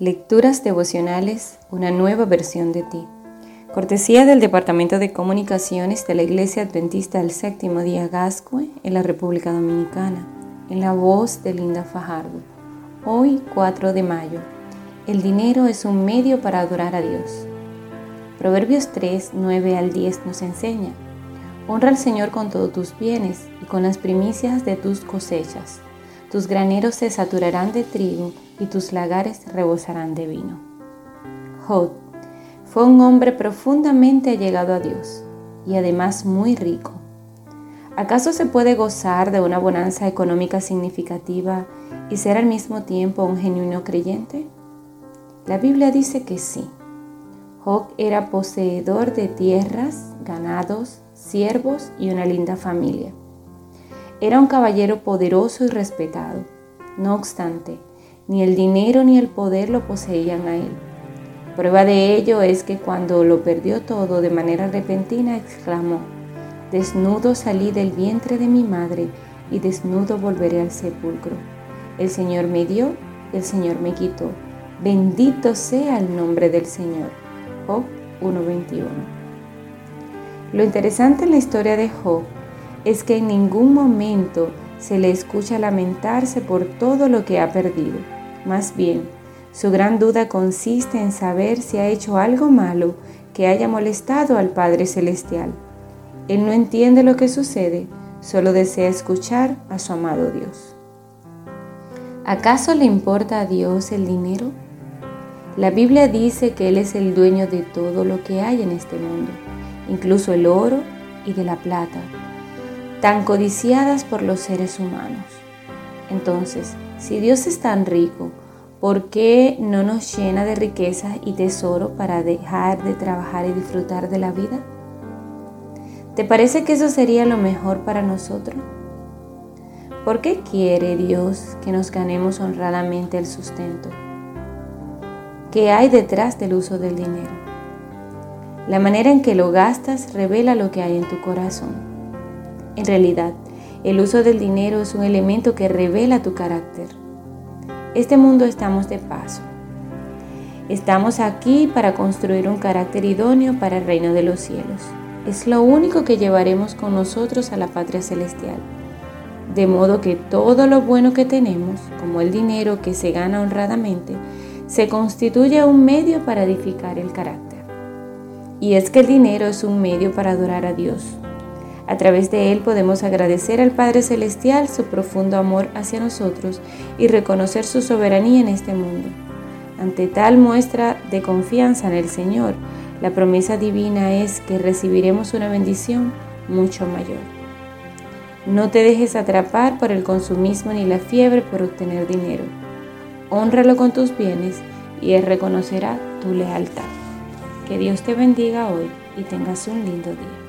Lecturas devocionales, una nueva versión de ti. Cortesía del Departamento de Comunicaciones de la Iglesia Adventista del Séptimo Día Gascue en la República Dominicana, en la voz de Linda Fajardo. Hoy, 4 de mayo. El dinero es un medio para adorar a Dios. Proverbios 3, 9 al 10 nos enseña. Honra al Señor con todos tus bienes y con las primicias de tus cosechas tus graneros se saturarán de trigo y tus lagares rebosarán de vino. Job fue un hombre profundamente allegado a Dios y además muy rico. ¿Acaso se puede gozar de una bonanza económica significativa y ser al mismo tiempo un genuino creyente? La Biblia dice que sí. Job era poseedor de tierras, ganados, siervos y una linda familia. Era un caballero poderoso y respetado. No obstante, ni el dinero ni el poder lo poseían a él. Prueba de ello es que cuando lo perdió todo de manera repentina exclamó, Desnudo salí del vientre de mi madre y desnudo volveré al sepulcro. El Señor me dio, el Señor me quitó. Bendito sea el nombre del Señor. Job 1.21. Lo interesante en la historia de Job es que en ningún momento se le escucha lamentarse por todo lo que ha perdido. Más bien, su gran duda consiste en saber si ha hecho algo malo que haya molestado al Padre Celestial. Él no entiende lo que sucede, solo desea escuchar a su amado Dios. ¿Acaso le importa a Dios el dinero? La Biblia dice que Él es el dueño de todo lo que hay en este mundo, incluso el oro y de la plata, tan codiciadas por los seres humanos. Entonces, si Dios es tan rico, ¿por qué no nos llena de riquezas y tesoro para dejar de trabajar y disfrutar de la vida? ¿Te parece que eso sería lo mejor para nosotros? ¿Por qué quiere Dios que nos ganemos honradamente el sustento? ¿Qué hay detrás del uso del dinero? La manera en que lo gastas revela lo que hay en tu corazón. En realidad, el uso del dinero es un elemento que revela tu carácter. Este mundo estamos de paso. Estamos aquí para construir un carácter idóneo para el reino de los cielos. Es lo único que llevaremos con nosotros a la patria celestial. De modo que todo lo bueno que tenemos, como el dinero que se gana honradamente, se constituye un medio para edificar el carácter. Y es que el dinero es un medio para adorar a Dios, a través de él podemos agradecer al Padre Celestial su profundo amor hacia nosotros y reconocer su soberanía en este mundo. Ante tal muestra de confianza en el Señor, la promesa divina es que recibiremos una bendición mucho mayor. No te dejes atrapar por el consumismo ni la fiebre por obtener dinero. Honralo con tus bienes y Él reconocerá tu lealtad. Que Dios te bendiga hoy y tengas un lindo día.